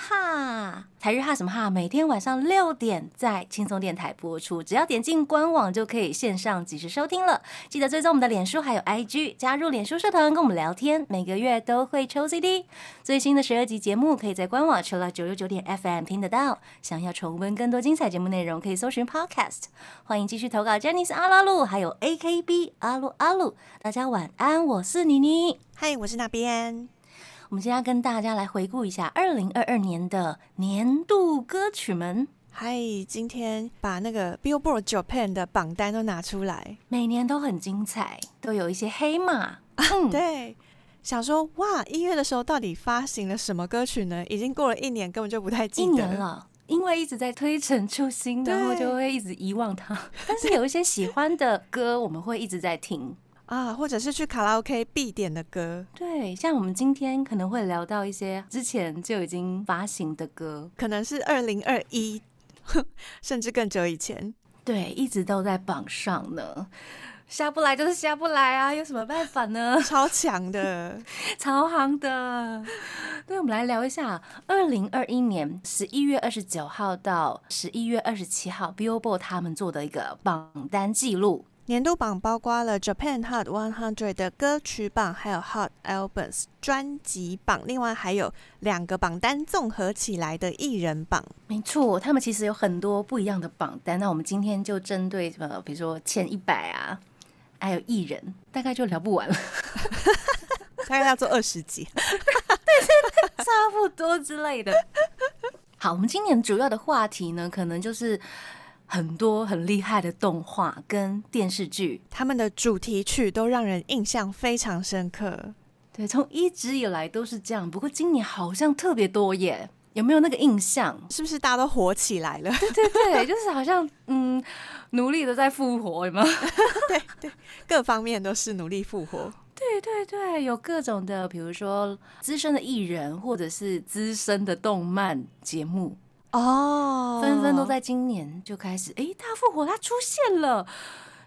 哈，台日哈什么哈，每天晚上六点在轻松电台播出，只要点进官网就可以线上及时收听了。记得追踪我们的脸书还有 IG，加入脸书社团跟我们聊天，每个月都会抽 CD。最新的十二集节目可以在官网除了九六九点 FM 听得到。想要重温更多精彩节目内容，可以搜寻 Podcast。欢迎继续投稿 j e n n y s 阿拉鲁，还有 AKB 阿鲁阿鲁。大家晚安，我是妮妮。嗨，我是那边。我们今天要跟大家来回顾一下二零二二年的年度歌曲们。嗨，今天把那个 Billboard Japan 的榜单都拿出来，每年都很精彩，都有一些黑马。嗯，对，想说哇，一月的时候到底发行了什么歌曲呢？已经过了一年，根本就不太记一得年了。因为一直在推陈出新，然后就会一直遗忘它。但是有一些喜欢的歌，我们会一直在听。啊，或者是去卡拉 OK 必点的歌，对，像我们今天可能会聊到一些之前就已经发行的歌，可能是二零二一，甚至更久以前。对，一直都在榜上呢。下不来就是下不来啊，有什么办法呢？超强的，超行的。对，我们来聊一下二零二一年十一月二十九号到十一月二十七号，Billboard 他们做的一个榜单记录。年度榜包括了 Japan Hot 100的歌曲榜，还有 Hot Albums 专辑榜，另外还有两个榜单综合起来的艺人榜。没错，他们其实有很多不一样的榜单。那我们今天就针对呃，比如说前一百啊，还有艺人，大概就聊不完了，大概要做二十集。差不多之类的。好，我们今年主要的话题呢，可能就是很多很厉害的动画跟电视剧。他们的主题曲都让人印象非常深刻。对，从一直以来都是这样，不过今年好像特别多耶。有没有那个印象？是不是大家都火起来了？对对对，就是好像嗯，努力的在复活，有没有？对对，各方面都是努力复活。对对对，有各种的，比如说资深的艺人，或者是资深的动漫节目，哦。纷纷都在今年就开始，哎，他复活，他出现了，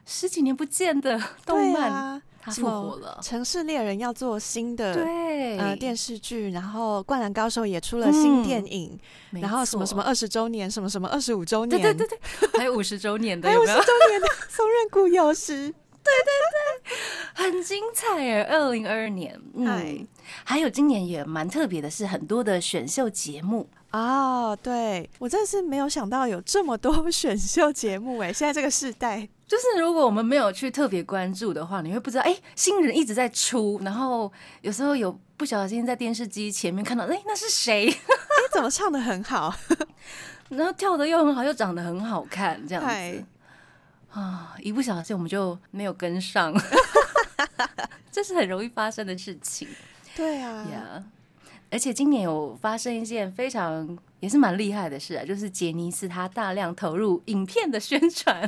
十几年不见的动漫，他复活了。城市猎人要做新的对，呃电视剧，然后灌篮高手也出了新嗯电影，没然后什么什么，二十周年，什么什么二十五周年，对对对对，还有五十周年的，还有五十？周年的松任谷有时，很精彩耶！二零二二年，哎嗯，还有今年也蛮特别的是，很多的选秀节目，哦，对我真的是没有想到有这么多 选秀节目哎，现在这个时代，就是如果我们没有去特别关注的话，你会不知道，哎、新人一直在出，然后有时候有不小心在电视机前面看到，哎、那是谁？哎，怎么唱的很好？然后跳的又很好，又长得很好看，这样子啊，一不小心我们就没有跟上，这是很容易发生的事情对啊呀。而且今年有发生一件非常也是蛮厉害的事啊，就是杰尼斯他大量投入影片的宣传，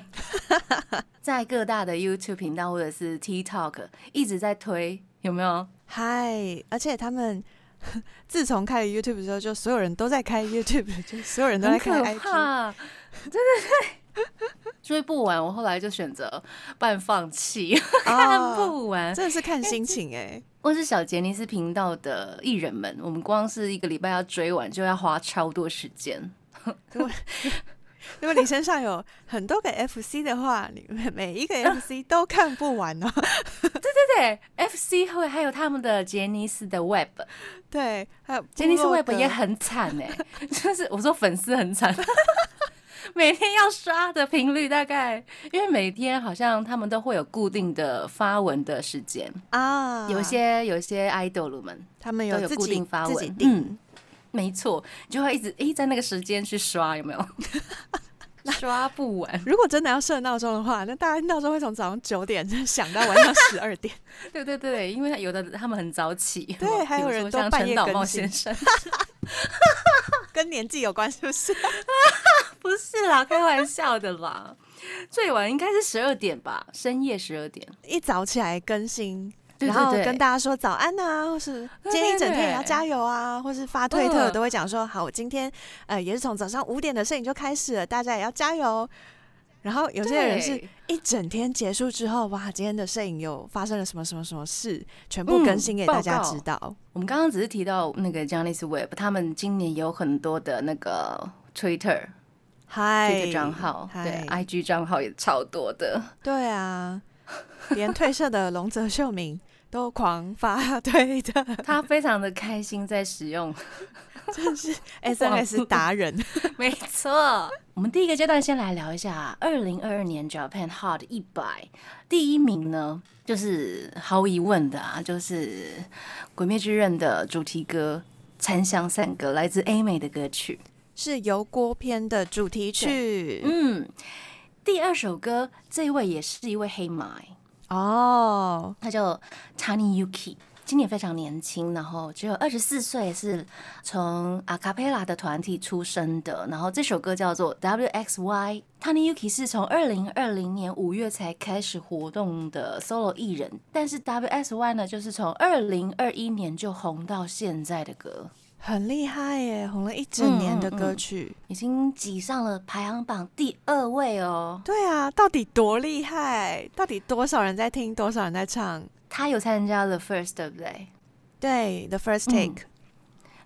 在各大的 YouTube 频道或者是 TikTok 一直在推，有没有？嗨，而且他们 自从开了 YouTube 之后，就所有人都在开 YouTube，就所有人都在很开可 IG。怕，对对对，追不完，我后来就选择半放弃，看哦，不完。真的是看心情哎。或是小杰尼斯频道的艺人们，我们光是一个礼拜要追完，就要花超多时间。如果你身上有很多个 FC 的话，你每一个 FC 都看不完哦。对对，FC 会还有他们的杰尼斯的 Web，对，还有杰尼斯 Web 也很惨哎，就是我说粉丝很惨。每天要刷的频率大概，因为每天好像他们都会有固定的发文的时间，啊，有些有些 idol 们他们都有固定发文。嗯，没错，你就会一直诶、在那个时间去刷，有没有？刷不完，如果真的要设闹钟的话，那大家闹钟会从早上九点想到晚上十二点。对对对，因为有的他们很早起，对还有人都半夜更新先生，跟年纪有关是不是？不是啦，开玩笑的啦。最晚应该是十二点吧，深夜十二点。一早起来更新，对然后跟大家说早安呐、或是今天一整天也要加油啊，或是发推特嗯都会讲说，好，我今天呃也是从早上五点的摄影就开始了，大家也要加油。然后有些人是一整天结束之后，哇，今天的摄影有发生了什么什么什么事，全部更新给大家知道。我们刚刚只是提到那个 Johnny's Web，他们今年有很多的那个 Twitter 嗨 Twitter 账号，对，IG 账号也超多的。对啊，连退社的龙泽秀明都狂发 推的，他非常的开心在使用，真是 SNS 达人。没错。我们第一个阶段先来聊一下二零二二年 Japan Hot 一百第一名呢，就是毫无疑问的啊，就是《鬼灭之刃》的主题歌《残香散歌》，来自 A 美的歌曲。是油锅篇的主题曲。嗯，第二首歌这一位也是一位黑马、欸，哦，他叫 Tani Yuki，今年非常年轻，然后只有二十四岁，是从阿卡贝拉的团体出生的。然后这首歌叫做 WXY。Tani Yuki 是从二零二零年五月才开始活动的 solo 艺人，但是 WXY 呢，就是从二零二一年就红到现在的歌，很厉害耶，红了一整年的嗯嗯嗯歌曲。已经挤上了排行榜第二位哦。对啊，到底多厉害？到底多少人在听，多少人在唱？他有参加 The First，对不对？对，The First 嗯 Take，、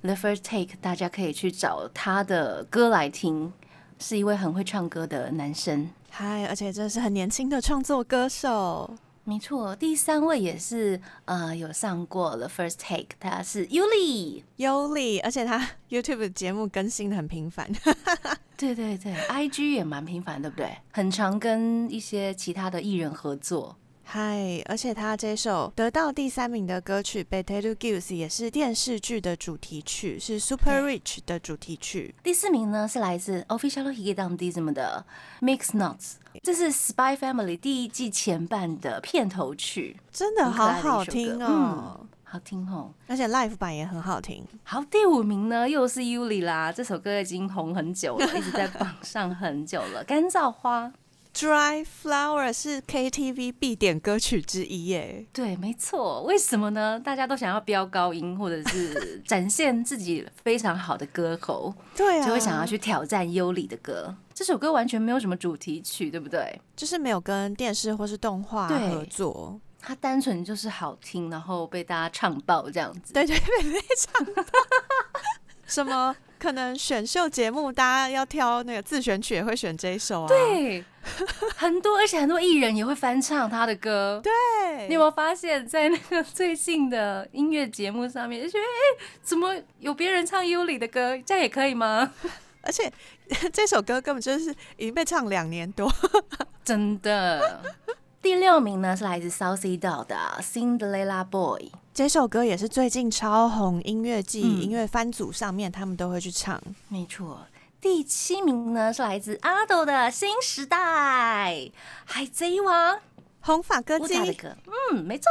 The First Take，大家可以去找他的歌来听，是一位很会唱歌的男生。嗨，而且真的是很年轻的创作歌手。没错，第三位也是呃有上过 The First Take，他是 Yuli。优丽，而且他 YouTube 节目更新的很频繁。对对对，IG 也蛮频繁，对不对？很常跟一些其他的艺人合作。嗨，而且他这首得到第三名的歌曲《Potato Goose》也是电视剧的主题曲，是 Super Rich 的主题曲。第四名呢是来自 Official Higedam Dism 的 Mix Nuts，这是 Spy Family 第一季前半的片头曲，真的好好听歌哦，好听哦。而且 Live 版也很好听。好，第五名呢又是 Yuli 啦，这首歌已经红很久了，一直在 榜上很久了。干燥花，Dry Flower 是 KTV 必点歌曲之一耶。对，没错。为什么呢？大家都想要飙高音，或者是展现自己非常好的歌喉，对啊，就会想要去挑战优里的歌。这首歌完全没有什么主题曲，对不对？就是没有跟电视或是动画合作。它单纯就是好听，然后被大家唱爆这样子。对对对，非常 什么可能选秀节目大家要挑那个自选曲，也会选这一首啊。对，很多，而且很多艺人也会翻唱他的歌。对，你有没有发现，在那个最近的音乐节目上面，就觉得哎、怎么有别人唱优里的歌，这样也可以吗？而且 这首歌根本就是已经被唱两年多。真的。第六名呢是来自 Southie Doll 的《Cinderella Boy》，这首歌也是最近超红，音乐季、嗯音乐番组上面他们都会去唱。没错。第七名呢是来自阿斗的《新时代》，海贼王红发歌姬的姬，歌，嗯，没错。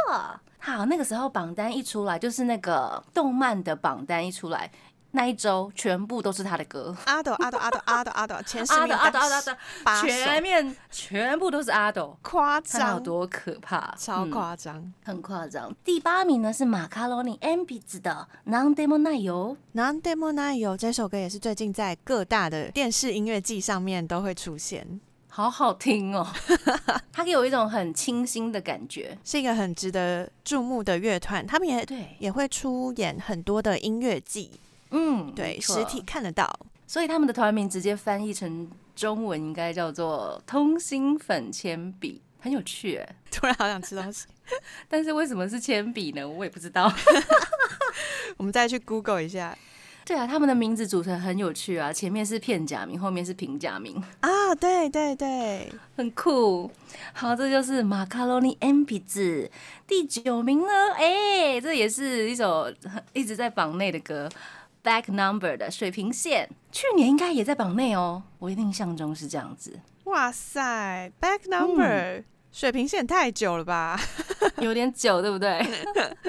好，那个时候榜单一出来，就是那个动漫的榜单一出来，那一周全部都是他的歌。阿斗阿斗阿斗阿斗阿斗前十名阿斗阿斗阿斗全面全部都是阿斗，夸张，多可怕，超嗯夸张。很夸张。第八名呢是马卡罗尼 m b 子的《Non Demo 奶油》，Non Demo n i 这首歌也是最近在各大的电视音乐季上面都会出现，好好听哦，它给我一种很清新的感觉。是一个很值得注目的乐团。他们也对，也会出演很多的音乐季，嗯，对，实体，看得到。所以他们的团名直接翻译成中文应该叫做“通心粉铅笔”，很有趣哎。突然好想吃东西，但是为什么是铅笔呢？我也不知道。我们再去 Google 一下对啊，他们的名字组成很有趣啊，前面是片假名，后面是平假名。啊！对对对，很酷。好，这就是马卡罗尼 M 笔子第九名呢。哎、这也是一首一直在榜内的歌，Back Number 的水平线，去年应该也在榜内哦。我印象中是这样子，哇塞，Back Number、水平线太久了吧？有点久，对不对？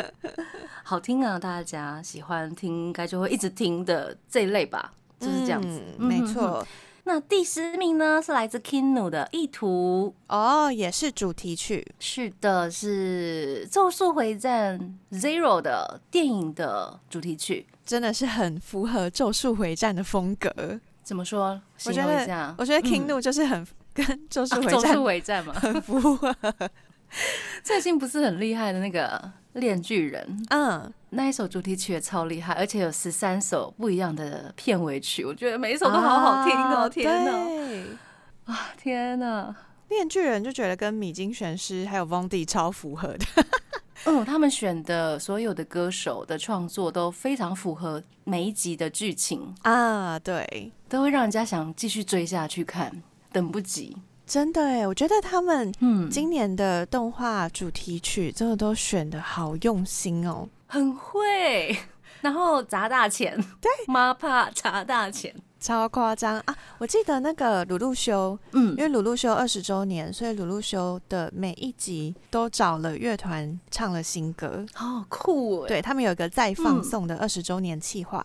好听啊，大家喜欢听，应该就会一直听的这一类吧，就是这样子。嗯没错。那第十名呢是来自 Kinu 的《意图》，哦，也是主题曲。是的，是《咒术回战 Zero》的电影的主题曲。真的是很符合《咒术回战》的风格。怎么说？我觉得我觉得嗯 King 就是很跟《咒术啊回战咒术》回战嘛，很符合。最近不是很厉害的那个《链锯人》嗯，那一首主题曲也超厉害，而且有十三首不一样的片尾曲，我觉得每一首都好好听哦！啊天哪，对啊天哪！面具人就觉得跟米津玄师还有 Vondi 超符合的。嗯，他们选的所有的歌手的创作都非常符合每一集的剧情，啊，对，都会让人家想继续追下去看，等不及。真的哎，我觉得他们嗯，今年的动画主题曲真的都选的好用心哦。很会，然后砸大钱，对，妈怕砸大钱。超夸张。啊！我记得那个鲁路修，嗯。因为鲁路修二十周年，所以鲁路修的每一集都找了乐团唱了新歌。好酷哎，对他们有一个再放送的二十周年企划，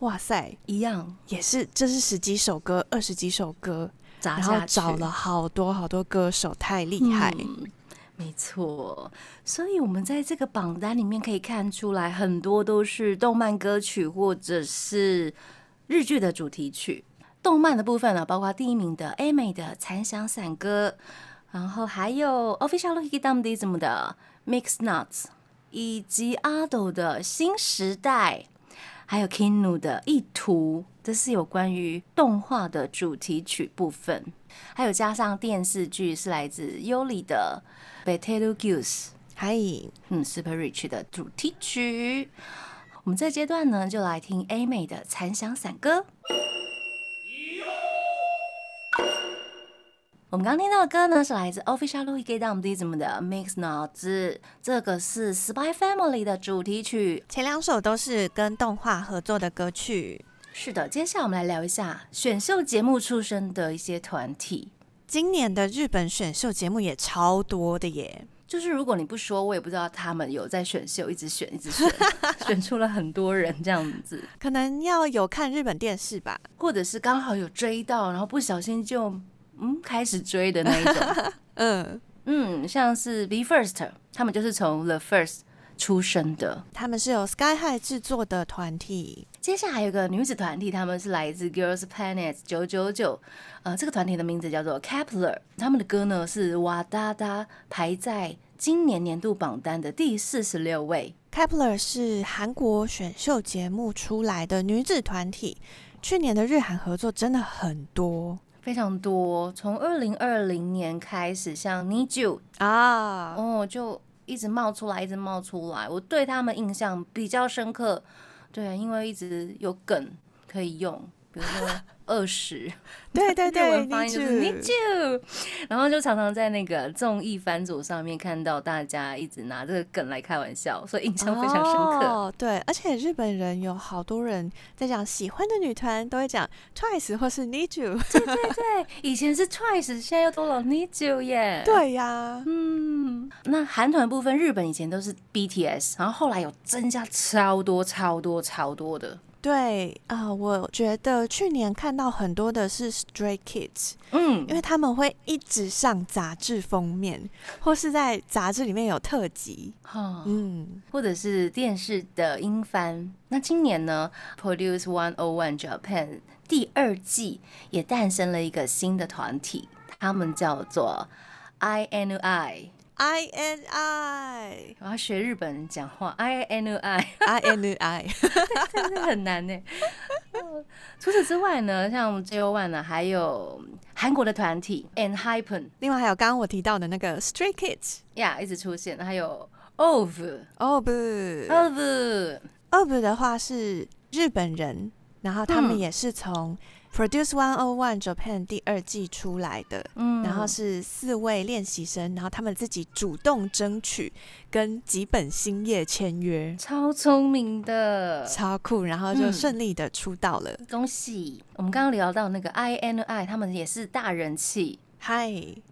哇塞，一样。也是这是十几首歌，二十几首歌，砸下去，找了好多好多歌手，太厉害。嗯没错，所以我们在这个榜单里面可以看出来，很多都是动漫歌曲或者是日剧的主题曲。动漫的部分呢，包括第一名的 A 美的《残响散歌》，然后还有 Official Hikidam 的 Mix Nuts，以及 Ado 的新时代，还有 Kinu 的意图，这是有关于动画的主题曲部分。还有加上电视剧是来自优里的《Betel Goose》，嗨，嗯，Super Rich 的主题曲。我们这阶段呢，就来听 A 美的《残响散歌》。我们刚刚听到的歌呢，是来自 Official Louis g a t a m Dism 的 Mix 脑子，这个是 Spy Family 的主题曲。前两首都是跟动画合作的歌曲。是的，接下来我们来聊一下选秀节目出身的一些团体。今年的日本选秀节目也超多的耶，就是如果你不说，我也不知道他们有在选秀，一直选，一直选，选出了很多人这样子，可能要有看日本电视吧。或者是刚好有追到，然后不小心就嗯开始追的那一种。嗯，嗯，像是 Be First，他们就是从 The First 出生的。他们是由 Sky High 制作的团体。接下来有一个女子团体，他们是来自 Girls Planet 九九九，呃，这个团体的名字叫做 Kepler，他们的歌呢是哇哒哒排在今年年度榜单的第四十六位。Kepler 是韩国选秀节目出来的女子团体，去年的日韩合作真的很多非常多，从二零二零年开始，像 Need You 啊。哦，就一直冒出来，一直冒出来。我对他们印象比较深刻，对，因为一直有梗可以用，比如说 二十，对 对对对文发音就是 Need You，然后就常常在那个综艺番组上面看到大家一直拿这个梗来开玩笑，所以印象非常深刻。哦，对，而且日本人有好多人在讲喜欢的女团都会讲 Twice 或是 Need You。对，以前是 Twice，现在又多了 Need You 耶。。对呀，嗯，那韩团部分，日本以前都是 BTS，然后后来有增加超多、超多、超多的。对啊、我觉得去年看到很多的是 Stray Kids，嗯因为他们会一直上杂志封面，或是在杂志里面有特辑。哈，嗯，或者是电视的英翻。那今年呢，Produce One O One Japan 第二季也诞生了一个新的团体，他们叫做 INI。I N I 我要学日本人讲话。I N I，真的很难呢。嗯除此之外呢，像 JO One 呢，还有韩国的团体 And Hypen，另外还有刚刚我提到的那个 Stray Kids。呀一直出现，还有 OVE 哦不 OVE，OVE 的话是日本人，然后他们嗯。也是从 Produce One O One Japan 第二季出来的。嗯然后是四位练习生，然后他们自己主动争取跟吉本兴业签约，超聪明的，超酷，然后就嗯顺利的出道了。恭喜！我们刚刚聊到那个 INI，他们也是大人气。嗨，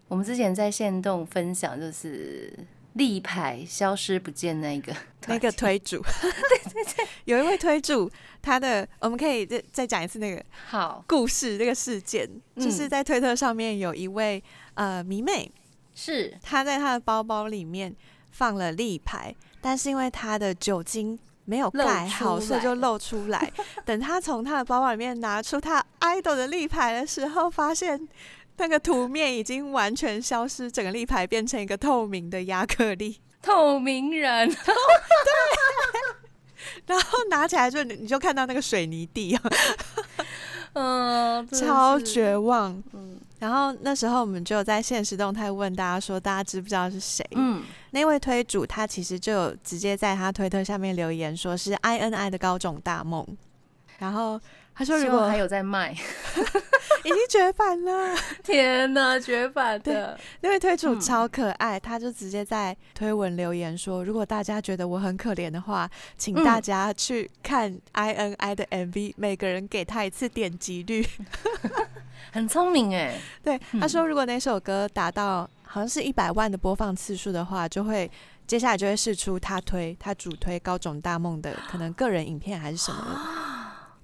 我们之前在线动分享，就是立牌消失不见那个 那个推主，对 对对，有一位推主，他的我们可以再再讲一次那个好。故事，这个事件，就是在推特上面有一位呃迷妹，是。她在她的包包里面放了立牌，但是因为她的酒精没有盖好，所以就露出来。等她从她的包包里面拿出她 idol 的立牌的时候，发现。那个图面已经完全消失，整个立牌变成一个透明的亚克力，透明人。对，然后拿起来就你就看到那个水泥地啊，嗯，超绝望。嗯，然后那时候我们就在现实动态问大家说，大家知不知道是谁？嗯，那位推主他其实就有直接在他推特下面留言，说是 I N I 的高种大梦，然后。他说：“如果还有在卖，已经绝版了。天哪，绝版的！那位推主超可爱，他就直接在推文留言说：如果大家觉得我很可怜的话，请大家去看 I N I 的 M V，每个人给他一次点击率。很聪明哎。对，他说如果那首歌达到好像是一百万的播放次数的话，就会接下来就会试出他推他主推高种大梦的可能个人影片还是什么。”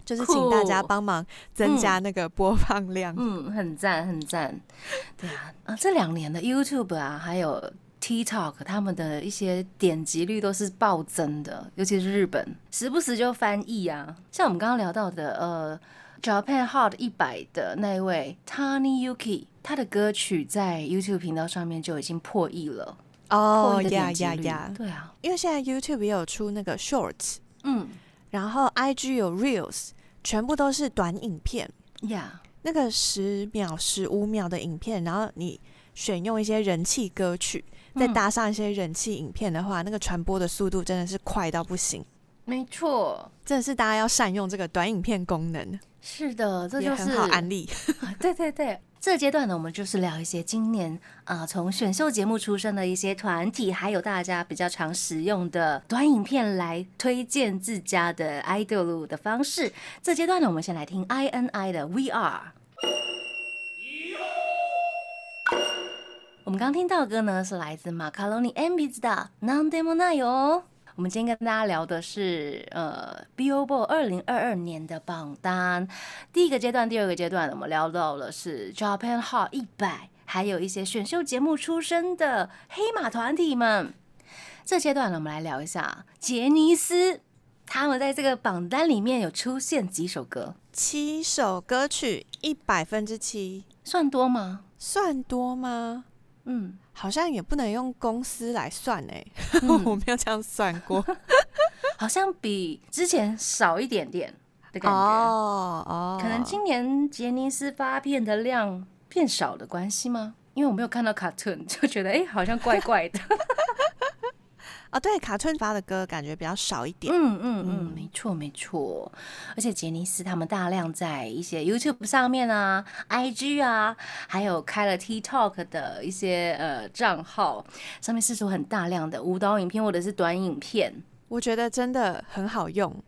就是请大家帮忙增加那个播放量，嗯，很赞，很赞，对啊，啊，这两年的 YouTube 啊，还有 TikTok，他们的一些点击率都是暴增的，尤其是日本，时不时就翻译啊，像我们刚刚聊到的，呃，Japan Hot 一百的那位 Tani Yuki，他的歌曲在 YouTube 频道上面就已经破亿了，哦呀呀呀，对啊，因为现在 YouTube 也有出那个 Shorts，嗯，然后 IG 有 Reels。全部都是短影片呀，那个十秒、十五秒的影片，然后你选用一些人气歌曲，再搭上一些人气影片的话，那个传播的速度真的是快到不行。没错，真的是大家要善用这个短影片功能。是的，这就是很好案例。对对对。这阶段呢，我们就是聊一些今年啊，从选秀节目出身的一些团体，还有大家比较常使用的短影片来推荐自家的 idol 的方式。这阶段呢，我们先来听 INI 的 We Are。我们刚听到的歌呢，是来自马卡龙尼 MBZ 的 Nandemo Nayo。我们今天跟大家聊的是呃 Billboard 二零二二年的榜单，第一个阶段、第二个阶段，我们聊到了是 Japan Hot 一百，还有一些选秀节目出身的黑马团体们。这阶段呢，我们来聊一下杰尼斯，他们在这个榜单里面有出现几首歌？七首歌曲，一百分之七，算多吗？算多吗？嗯。好像也不能用公司来算哎，我没有这样算过，好像比之前少一点点的感觉哦哦，可能今年杰尼斯发片的量变少的关系吗？因为我没有看到卡特，就觉得哎，好像怪怪的。啊，对，卡村发的歌感觉比较少一点。嗯嗯嗯，没错没错。而且杰尼斯他们大量在一些 YouTube 上面啊、IG 啊，还有开了 TikTok 的一些呃账号，上面试出很大量的舞蹈影片或者是短影片。我觉得真的很好用。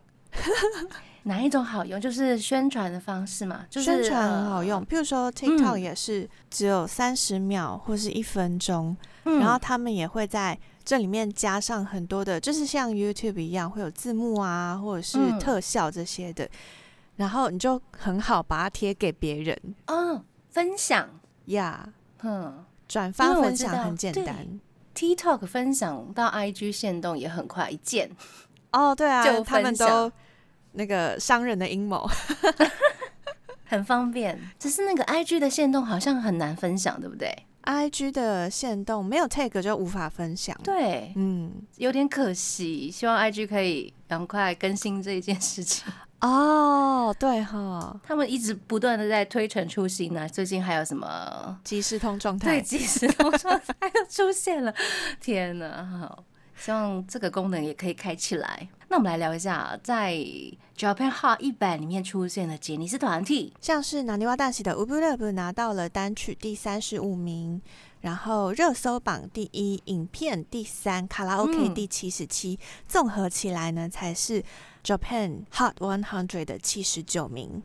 哪一种好用？就是宣传的方式嘛，就是宣传很好用。譬如说 TikTok 也是只有三十秒或是一分钟，然后他们也会在。这里面加上很多的，就是像 YouTube 一样会有字幕啊，或者是特效这些的，然后你就很好把它贴给别人，嗯，分享。呀，嗯，转发分享很简单，TikTok 分享到 IG 线动也很快一键，哦，对啊，就他们都那个商人的阴谋，很方便，只是那个 IG 的线动好像很难分享，对不对？I G 的线动没有 tag 就无法分享，对，嗯，有点可惜。希望 I G 可以赶快更新这一件事情。哦，对哈，他们一直不断的在推陈出新呢。最近还有什么即时通状态？对，即时通状态又出现了。天哪，好。希望这个功能也可以开起来。那我们来聊一下，在 Japan Hot 一百里面出现的杰尼斯团体，像是南泥湾大喜的 Ubu Love 拿到了单曲第三十五名，然后热搜榜第一，影片第三，卡拉 OK 第七十七，综合起来呢才是 Japan Hot One Hundred 的七十九名。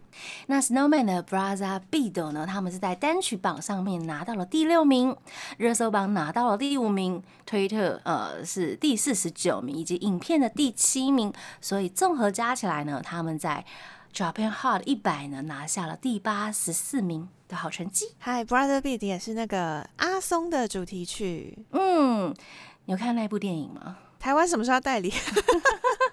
那 Snowman 的 Brother Bido 呢，他们是在单曲榜上面拿到了第六名，热搜榜拿到了第五名，推特呃是第四十九名，以及影片的第七名。所以综合加起来呢，他们在 Japan Hot 一百呢拿下了第八十四名。的好成绩。嗨，Brother Beat 也是那个阿松的主题曲。嗯，你有看那部电影吗？台湾什么时候要代理？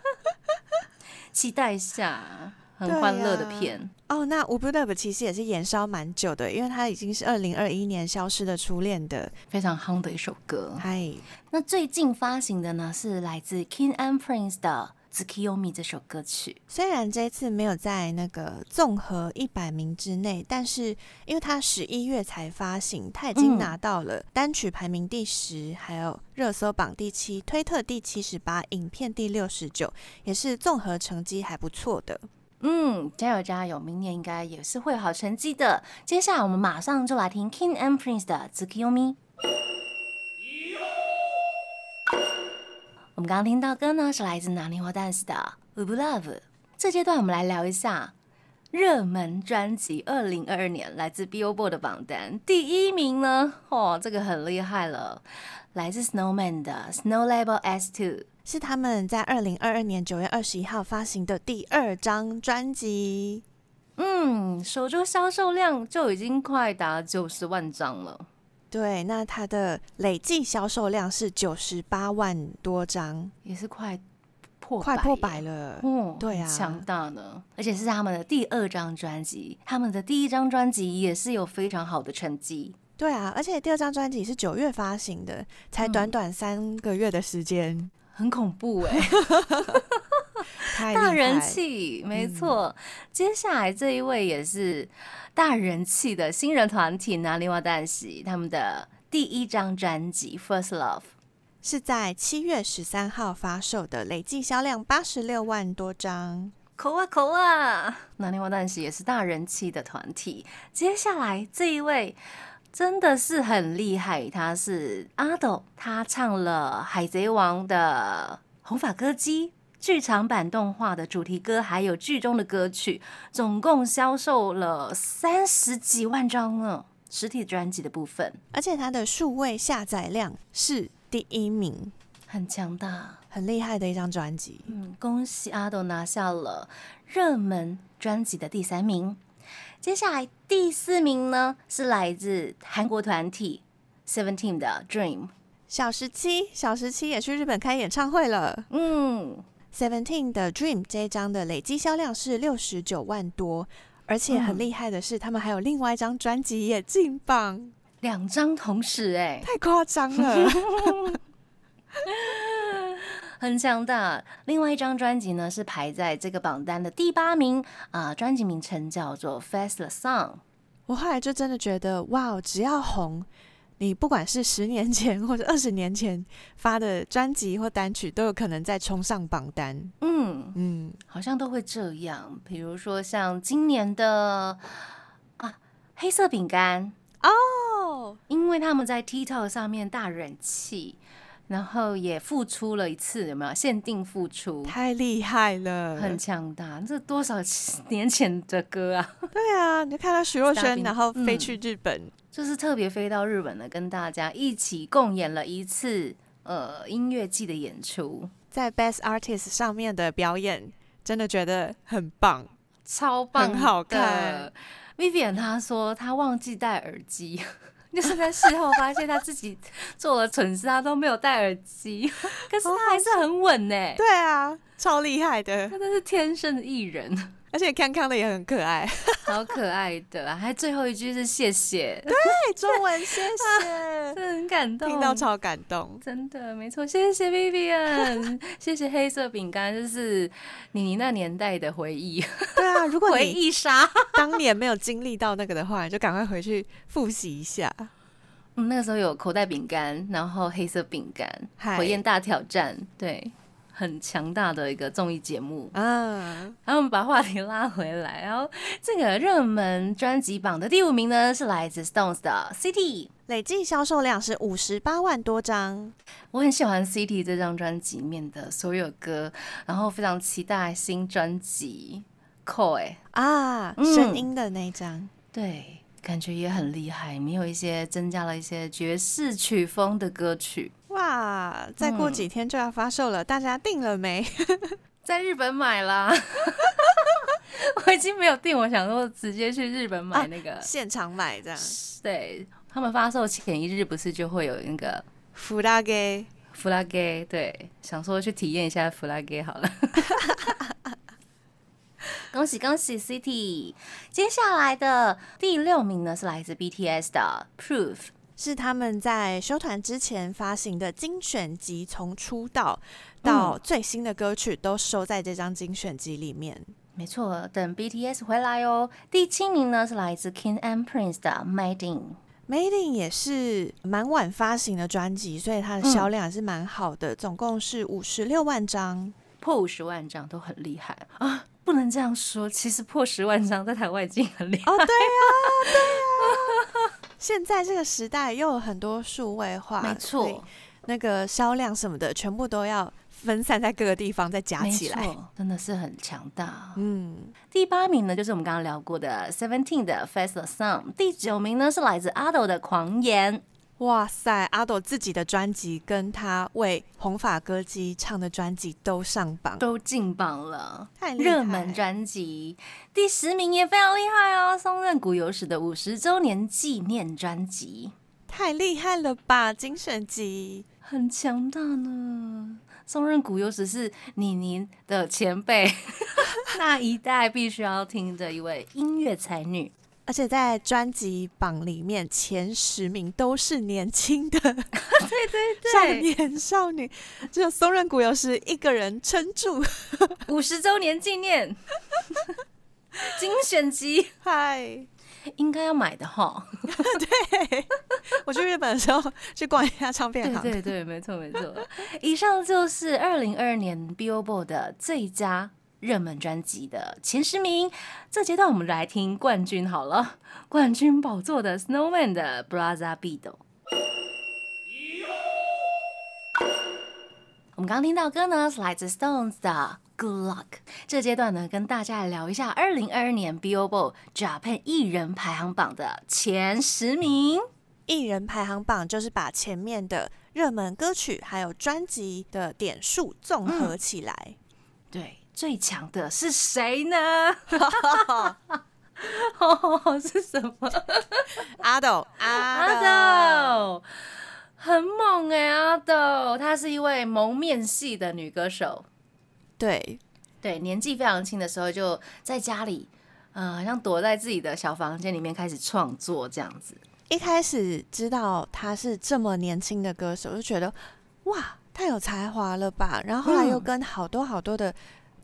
期待一下，很欢乐的片。哦，那《无 b l e 其实也是延烧蛮久的，因为它已经是二零二一年消失的初恋的非常夯的一首歌。嗨，那最近发行的呢是来自 King and Prince 的。《z k i o m i 这首歌曲，虽然这次没有在那个综合一百名之内，但是因为它十一月才发行，它已经拿到了单曲排名第十，还有热搜榜第七，推特第七十八，影片第六十九，也是综合成绩还不错的。嗯，加油加油，明年应该也是会有好成绩的。接下来我们马上就来听 King and Prince 的《z 们刚刚听到歌呢，是来自拿捏花 dance 的《We Love》。这阶段我们来聊一下热门专辑，二零二二年来自 Billboard 的榜单第一名呢，哦，这个很厉害了，来自 Snowman 的《Snow Level S Two》，是他们在二零二二年九月二十一号发行的第二张专辑。嗯，首周销售量就已经快达九十万张了。对，那它的累计销售量是九十八万多张，也是快破快破百了。嗯，对啊，强大呢。而且是他们的第二张专辑，他们的第一张专辑也是有非常好的成绩。对啊，而且第二张专辑是九月发行的，才短短三个月的时间，很恐怖哎。大人气，没错。接下来这一位也是大人气的新人团体呢，另外旦夕他们的第一张专辑《First Love》是在七月十三号发售的，累计销量八十六万多张。口啊口啊！那另外旦夕也是大人气的团体。接下来这一位真的是很厉害，他是阿斗，他唱了《海贼王》的红发歌姬。剧场版动画的主题歌，还有剧中的歌曲，总共销售了三十几万张呢。实体专辑的部分，而且它的数位下载量是第一名，很强大、很厉害的一张专辑。嗯，恭喜阿斗拿下了热门专辑的第三名。接下来第四名呢，是来自韩国团体 Seventeen 的 Dream。小十七，小十七也去日本开演唱会了。嗯。Seventeen 的 Dream 这一张的累积销量是六十九万多，而且很厉害的是，他们还有另外一张专辑也进榜，两张同时，哎，太夸张了，很强大。另外一张专辑呢是排在这个榜单的第八名啊，专辑名称叫做 Fast Song。我后来就真的觉得，哇，只要红。你不管是十年前或者二十年前发的专辑或单曲，都有可能再冲上榜单。嗯嗯，好像都会这样。比如说像今年的啊，黑色饼干哦，因为他们在 TikTok 上面大人气，然后也复出了一次，有没有？限定复出，太厉害了，很强大。这多少 年前的歌啊？对啊，你就看到徐若瑄，然后飞去日本。就是特别飞到日本的，跟大家一起共演了一次呃音乐季的演出，在 Best Artist 上面的表演真的觉得很棒，超棒，很好看。Vivian 他说他忘记戴耳机，就是在事后发现他自己 做了蠢事，他都没有戴耳机，可是他还是很稳呢。对啊，超厉害的，他真是天生的艺人。而且康康的也很可爱，好可爱的，还最后一句是谢谢，对，中文谢谢，真的很感动，听到超感动，真的没错，谢谢 Vivian，谢谢黑色饼干，就是你你那年代的回忆，对啊，如果回忆杀，当年没有经历到那个的话，就赶快回去复习一下。嗯，那个时候有口袋饼干，然后黑色饼干，火焰大挑战，对。很强大的一个综艺节目。啊，然后我们把话题拉回来，然后这个热门专辑榜的第五名呢是来自 Stones 的 City，累计销售量是五十八万多张。我很喜欢 City 这张专辑里面的所有歌，然后非常期待新专辑。扣哎啊，声音的那张，对，感觉也很厉害，没有一些增加了一些爵士曲风的歌曲。哇，再过几天就要发售了，大家订了没？在日本买啦，我已经没有订，我想说直接去日本买那个现场买这样。对他们发售前一日不是就会有那个弗拉给弗拉给，对，想说去体验一下弗拉给好了。恭喜恭喜，City！接下来的第六名呢是来自 BTS 的 Proof，是他们在休团之前发行的精选集，从出道到最新的歌曲都收在这张精选集里面。没错，等 BTS 回来哦。第七名呢是来自 King and Prince 的 Made In，Made In 也是蛮晚发行的专辑，所以它的销量也是蛮好的，总共是五十六万张，破五十万张都很厉害啊。不能这样说，其实破十万张在台湾已经很厉害。哦，对呀，对呀。现在这个时代又有很多数位化，没错，那个销量什么的，全部都要分散在各个地方再加起来，真的是很强大。嗯，第八名呢，就是我们刚刚聊过的 Seventeen 的 Fast Song，第九名呢是来自阿斗的狂言。哇塞，阿朵自己的专辑跟他为红发歌姬唱的专辑都上榜，都进榜了，太热门专辑第十名也非常厉害哦，松任谷有史的五十周年纪念专辑，太厉害了吧！精选集很强大呢。松任谷有史是妮妮的前辈，那一代必须要听的一位音乐才女。而且在专辑榜里面前十名都是年轻的，对对对，少年少女，只有松任谷由实一个人撑住。五十周年纪念精选集，嗨，应该要买的哈。对，我去日本的时候去逛一下唱片行。对对对，没错没错。以上就是二零二二年 Billboard 的最佳。热门专辑的前十名，这阶段我们来听冠军好了。冠军宝座的 Snowman 的 Brother Beat。我们刚听到歌呢，是来自 Stones 的 Good Luck。这阶段呢，跟大家来聊一下二零二二年 Billboard Japan 艺人排行榜的前十名。艺人排行榜就是把前面的热门歌曲还有专辑的点数综合起来。对。最强的是谁呢？是什么？阿斗，阿斗，很猛哎！阿斗，她是一位蒙面系的女歌手。对，对，年纪非常轻的时候就在家里，嗯，好像躲在自己的小房间里面开始创作这样子。一开始知道她是这么年轻的歌手，就觉得哇，太有才华了吧！然后后来又跟好多好多的。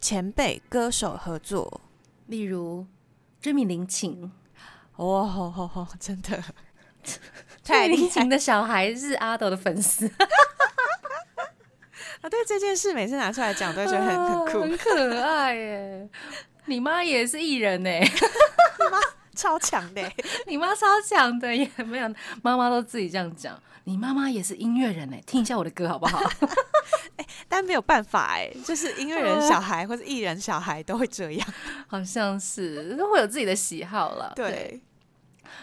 前辈歌手合作，例如追名林琴，哦，真的，追名林琴的小孩是阿斗的粉丝，啊，对这件事每次拿出来讲都觉得很很酷，很可爱耶。你妈也是艺人呢，你妈超强的，你妈超强的，也没有妈妈都自己这样讲。你妈妈也是音乐人呢，听一下我的歌好不好？哎，但没有办法哎，就是音乐人小孩或者艺人小孩都会这样，好像是都会有自己的喜好了。对，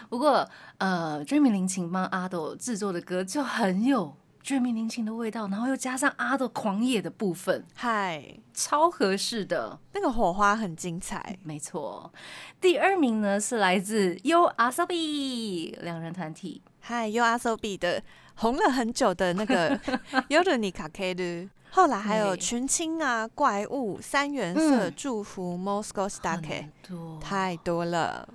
不过呃，追名林琴帮阿斗制作的歌就很有追名林琴的味道，然后又加上阿斗狂野的部分，嗨，超合适的，那个火花很精彩。没错，第二名呢是来自 U Asobi 两人团体。嗨，U R S O B 的红了很久的那个 o d n i Kake 的，后来还有群青啊、怪物、三原色、祝福、Moscow Stake，太多了，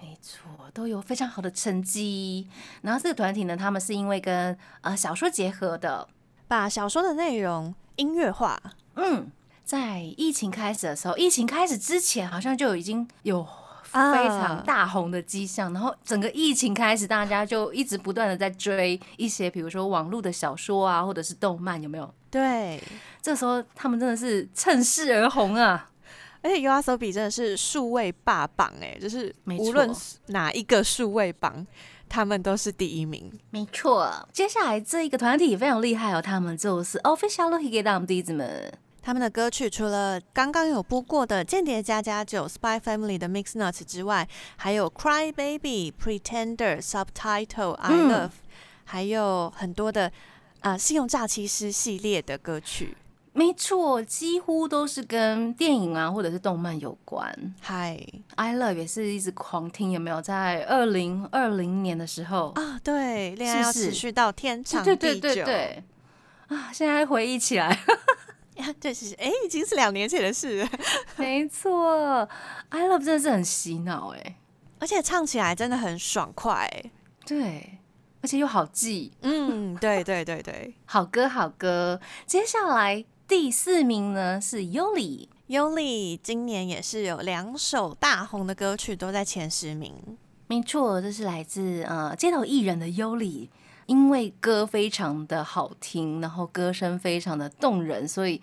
没错，都有非常好的成绩。然后这个团体呢，他们是因为跟呃小说结合的，把小说的内容音乐化。嗯，在疫情开始的时候，疫情开始之前好像就已经有。非常大红的迹象。然后整个疫情开始，大家就一直不断的在追一些，比如说网络的小说啊，或者是动漫，有没有？对，这时候他们真的是趁势而红啊！而且 U R S O B 真的是数位霸榜哎，就是无论哪一个数位榜。他们都是第一名，没错。接下来这一个团体也非常厉害哦，他们就是 Official Higedam 弟子们。他们的歌曲除了刚刚有播过的《间谍加加酒》Spy Family 的 Mix Nuts 之外，还有 Cry Baby、Pretender、Subtitle、I Love，还有很多的啊信用诈欺师系列的歌曲。没错，几乎都是跟电影啊，或者是动漫有关。嗨，I Love 也是一直狂听，有没有？在二零二零年的时候啊，对，恋爱要持续到天长地久。对对对对，啊，现在回忆起来，这是哎，已经是两年前的事。没错，I Love 真的是很洗脑哎，而且唱起来真的很爽快。对，而且又好记。嗯，对对对对，好歌好歌。接下来。第四名呢是尤里，尤里今年也是有两首大红的歌曲都在前十名。没错，这是来自呃街头艺人的尤里，因为歌非常的好听，然后歌声非常的动人，所以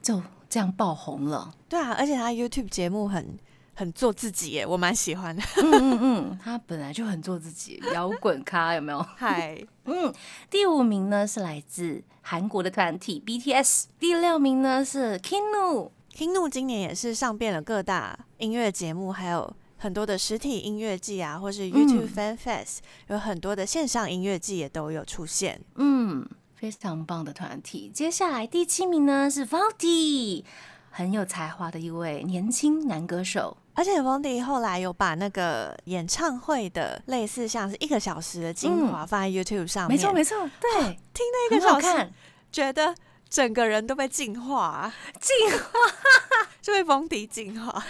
就这样爆红了。对啊，而且他 YouTube 节目很。很做自己耶，我蛮喜欢的。嗯嗯嗯，他本来就很做自己，摇滚咖有没有？嗨，嗯，第五名呢是来自韩国的团体 BTS，第六名呢是 Kinu，Kinu 今年也是上遍了各大音乐节目，还有很多的实体音乐季啊，或是 YouTube Fan Fest，有很多的线上音乐季也都有出现。嗯，非常棒的团体。接下来第七名呢是 Vaulty，很有才华的一位年轻男歌手。而且 v o n d y 后来有把那个演唱会的类似像是一个小时的精华放在 YouTube 上面，没错没错，对，听那一个小时，觉得整个人都被净化，净化。就被 v o n d y 净化，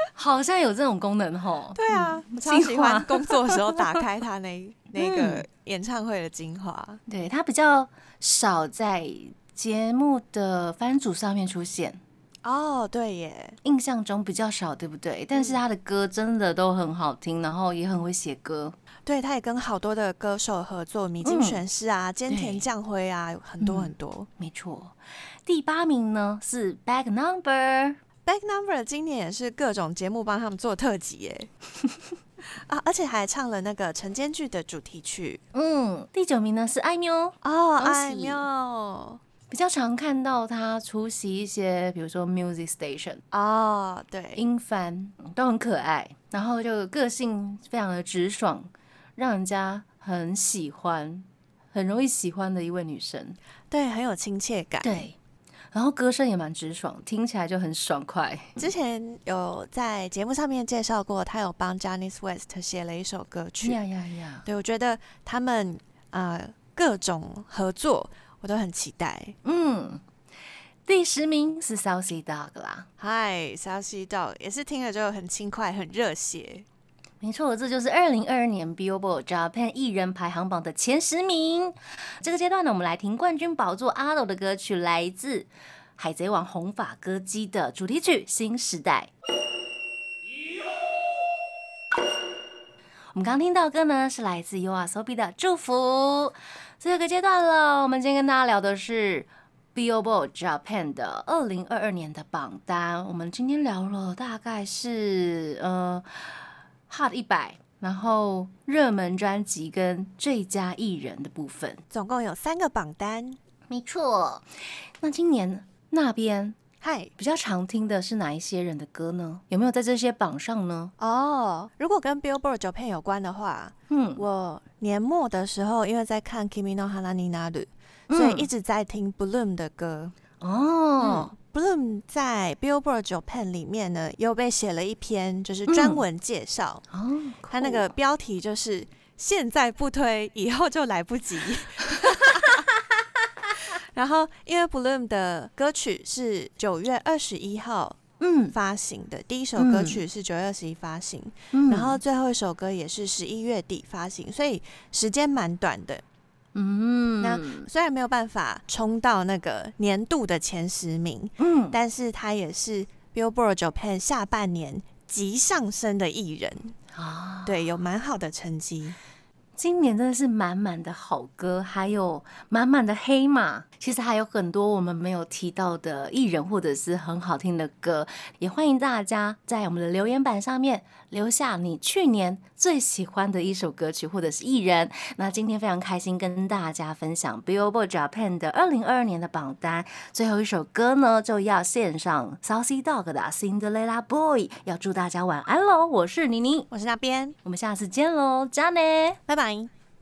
好像有这种功能吼。对啊，我超喜欢 工作的时候打开他那 那个演唱会的精华。对他比较少在节目的番组上面出现。哦，对耶，印象中比较少，对不对？但是他的歌真的都很好听，然后也很会写歌。对，他也跟好多的歌手合作，米津玄师啊、菅田将晖啊，很多很多。没错，第八名呢是 Back Number，Back Number 今年也是各种节目帮他们做特辑耶。啊，而且还唱了那个晨间剧的主题曲。嗯，第九名呢是爱喵。哦，爱喵。比较常看到他出席一些，比如说 music station 哦，对，英翻都很可爱，然后就个性非常的直爽，让人家很喜欢，很容易喜欢的一位女生，对，很有亲切感，对，然后歌声也蛮直爽，听起来就很爽快。之前有在节目上面介绍过，他有帮 j a n i c e West 写了一首歌曲，呀呀呀，对我觉得他们啊各种合作。我都很期待。嗯，第十名是 Southie Dog 啦。嗨，Southie Dog 也是听了就很轻快、很热血。没错，这就是二零二二年 Billboard Japan 艺人排行榜的前十名。这个阶段呢，我们来听冠军宝座阿斗的歌曲，来自《海贼王》红发歌姬的主题曲《新时代》。我们刚听到歌呢，是来自 U R S O B 的祝福。最后一个阶段了，我们今天跟大家聊的是 Billboard Japan 的二零二二年的榜单。我们今天聊了大概是呃 Hot 一百，然后热门专辑跟最佳艺人的部分，总共有三个榜单。没错，那今年那边。嗨，比较常听的是哪一些人的歌呢？有没有在这些榜上呢？哦，如果跟 Billboard Japan 有关的话，嗯，我年末的时候因为在看 Kimi no Hana ni Naru，所以一直在听 Bloom 的歌。哦，Bloom 在 Billboard Japan 里面呢，又被写了一篇就是专文介绍。哦，他那个标题就是“现在不推，以后就来不及”。然后，因为 Bloom 的歌曲是九月二十一号嗯发行的，第一首歌曲是九月二十一发行，然后最后一首歌也是十一月底发行，所以时间蛮短的。嗯，那虽然没有办法冲到那个年度的前十名，嗯，但是他也是 Billboard Japan 下半年急上升的艺人啊，对，有蛮好的成绩。今年真的是满满的好歌，还有满满的黑马。其实还有很多我们没有提到的艺人，或者是很好听的歌，也欢迎大家在我们的留言板上面留下你去年最喜欢的一首歌曲或者是艺人。那今天非常开心跟大家分享 Billboard Japan 的二零二二年的榜单。最后一首歌呢，就要献上 Saucy Dog 的 Cinderella Boy。要祝大家晚安喽！我是妮妮，我是那边，我们下次见喽，加呢，拜拜。